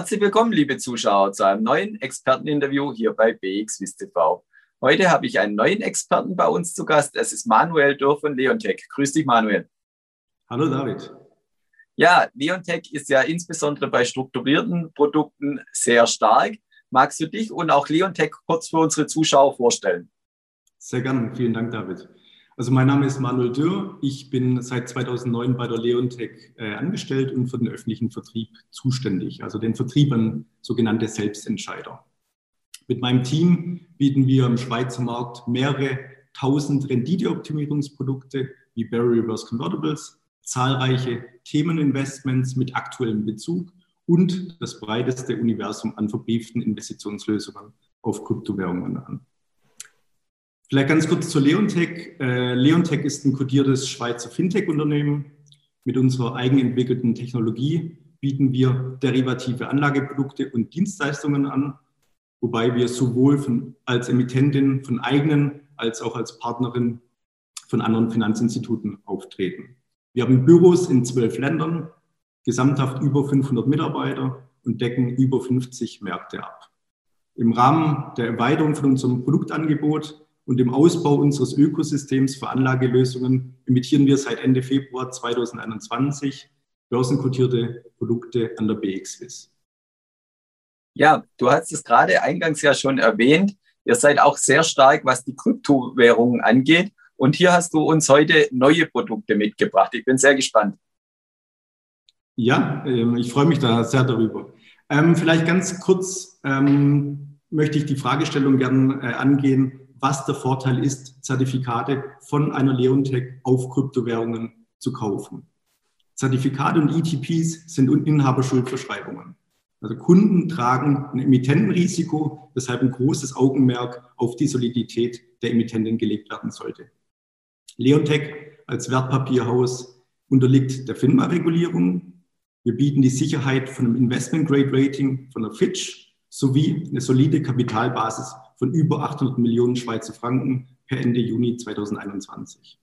Herzlich willkommen, liebe Zuschauer, zu einem neuen Experteninterview hier bei BXWIS TV. Heute habe ich einen neuen Experten bei uns zu Gast. Es ist Manuel Dürr von Leontech. Grüß dich, Manuel. Hallo, David. Ja, Leontech ist ja insbesondere bei strukturierten Produkten sehr stark. Magst du dich und auch Leontech kurz für unsere Zuschauer vorstellen? Sehr gerne. Vielen Dank, David. Also mein Name ist Manuel Dürr. Ich bin seit 2009 bei der Leontech äh, angestellt und für den öffentlichen Vertrieb zuständig, also den Vertrieb an sogenannte Selbstentscheider. Mit meinem Team bieten wir im Schweizer Markt mehrere tausend Renditeoptimierungsprodukte wie Barry Reverse Convertibles, zahlreiche Themeninvestments mit aktuellem Bezug und das breiteste Universum an verbrieften Investitionslösungen auf Kryptowährungen an. Vielleicht ganz kurz zur Leontech. Äh, Leontech ist ein kodiertes Schweizer Fintech-Unternehmen. Mit unserer eigenentwickelten Technologie bieten wir derivative Anlageprodukte und Dienstleistungen an, wobei wir sowohl von, als Emittentin von eigenen als auch als Partnerin von anderen Finanzinstituten auftreten. Wir haben Büros in zwölf Ländern, gesamthaft über 500 Mitarbeiter und decken über 50 Märkte ab. Im Rahmen der Erweiterung von unserem Produktangebot und dem Ausbau unseres Ökosystems für Anlagelösungen emittieren wir seit Ende Februar 2021 börsenkotierte Produkte an der BXWIS. Ja, du hast es gerade eingangs ja schon erwähnt. Ihr seid auch sehr stark, was die Kryptowährungen angeht. Und hier hast du uns heute neue Produkte mitgebracht. Ich bin sehr gespannt. Ja, ähm, ich freue mich da sehr darüber. Ähm, vielleicht ganz kurz ähm, möchte ich die Fragestellung gerne äh, angehen, was der Vorteil ist, Zertifikate von einer Leontech auf Kryptowährungen zu kaufen. Zertifikate und ETPs sind Inhaberschuldverschreibungen. Also Kunden tragen ein Emittentenrisiko, weshalb ein großes Augenmerk auf die Solidität der Emittentin gelegt werden sollte. Leontech als Wertpapierhaus unterliegt der FINMA-Regulierung. Wir bieten die Sicherheit von einem Investment-Grade-Rating von der Fitch sowie eine solide Kapitalbasis von über 800 Millionen Schweizer Franken per Ende Juni 2021.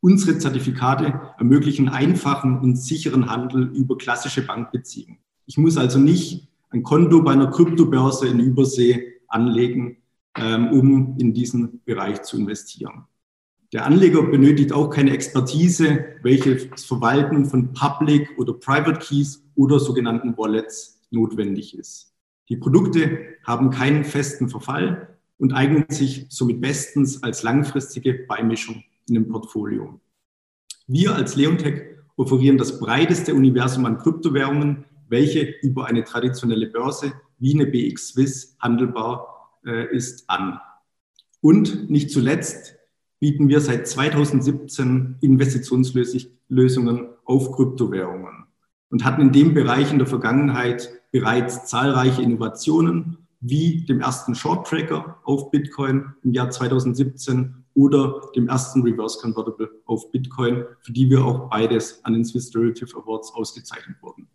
Unsere Zertifikate ermöglichen einfachen und sicheren Handel über klassische Bankbeziehungen. Ich muss also nicht ein Konto bei einer Kryptobörse in Übersee anlegen, ähm, um in diesen Bereich zu investieren. Der Anleger benötigt auch keine Expertise, welche das Verwalten von Public oder Private Keys oder sogenannten Wallets notwendig ist. Die Produkte haben keinen festen Verfall und eignen sich somit bestens als langfristige Beimischung in dem Portfolio. Wir als Leontech offerieren das breiteste Universum an Kryptowährungen, welche über eine traditionelle Börse wie eine BX Swiss handelbar äh, ist, an. Und nicht zuletzt bieten wir seit 2017 Investitionslösungen auf Kryptowährungen und hatten in dem Bereich in der Vergangenheit bereits zahlreiche Innovationen wie dem ersten Short Tracker auf Bitcoin im Jahr 2017 oder dem ersten Reverse Convertible auf Bitcoin, für die wir auch beides an den Swiss Derivative Awards ausgezeichnet wurden.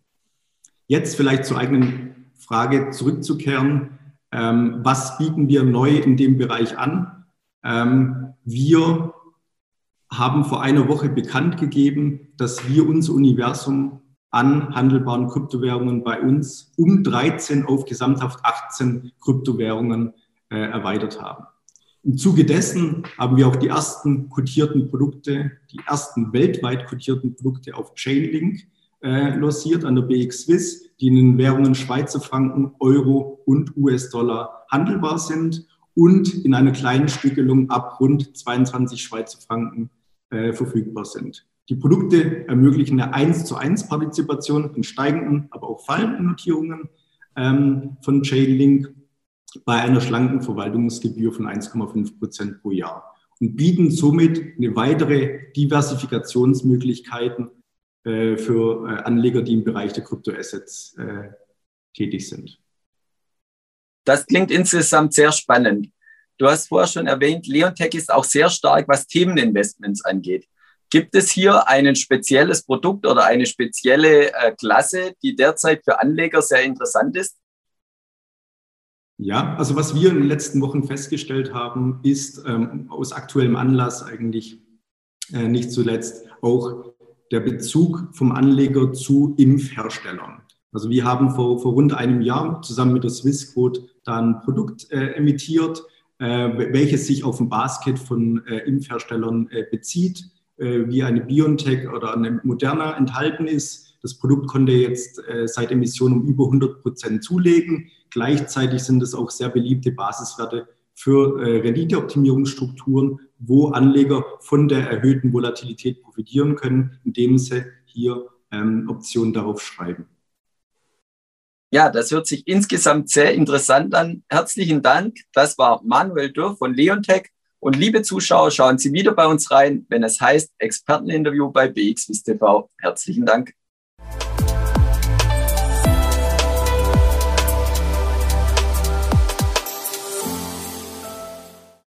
Jetzt vielleicht zur eigenen Frage zurückzukehren. Ähm, was bieten wir neu in dem Bereich an? Ähm, wir haben vor einer Woche bekannt gegeben, dass wir unser Universum an handelbaren Kryptowährungen bei uns um 13 auf gesamthaft 18 Kryptowährungen äh, erweitert haben. Im Zuge dessen haben wir auch die ersten kodierten Produkte, die ersten weltweit kodierten Produkte auf Chainlink äh, lanciert an der BX Swiss, die in den Währungen Schweizer Franken, Euro und US-Dollar handelbar sind und in einer kleinen Stückelung ab rund 22 Schweizer Franken äh, verfügbar sind. Die Produkte ermöglichen eine 1 zu 1 Partizipation in steigenden, aber auch fallenden Notierungen ähm, von Chainlink bei einer schlanken Verwaltungsgebühr von 1,5 Prozent pro Jahr und bieten somit eine weitere Diversifikationsmöglichkeiten äh, für äh, Anleger, die im Bereich der Kryptoassets äh, tätig sind. Das klingt insgesamt sehr spannend. Du hast vorher schon erwähnt, Leontech ist auch sehr stark, was Themeninvestments angeht. Gibt es hier ein spezielles Produkt oder eine spezielle äh, Klasse, die derzeit für Anleger sehr interessant ist? Ja, also was wir in den letzten Wochen festgestellt haben, ist ähm, aus aktuellem Anlass eigentlich äh, nicht zuletzt auch der Bezug vom Anleger zu Impfherstellern. Also wir haben vor, vor rund einem Jahr zusammen mit der Swissquote da ein Produkt äh, emittiert, äh, welches sich auf ein Basket von äh, Impfherstellern äh, bezieht, wie eine BioNTech oder eine Moderna enthalten ist. Das Produkt konnte jetzt äh, seit Emission um über 100 Prozent zulegen. Gleichzeitig sind es auch sehr beliebte Basiswerte für äh, Renditeoptimierungsstrukturen, wo Anleger von der erhöhten Volatilität profitieren können, indem sie hier ähm, Optionen darauf schreiben. Ja, das hört sich insgesamt sehr interessant an. Herzlichen Dank. Das war Manuel Dürr von Leontech. Und liebe Zuschauer, schauen Sie wieder bei uns rein, wenn es heißt Experteninterview bei BXWIST TV. Herzlichen Dank.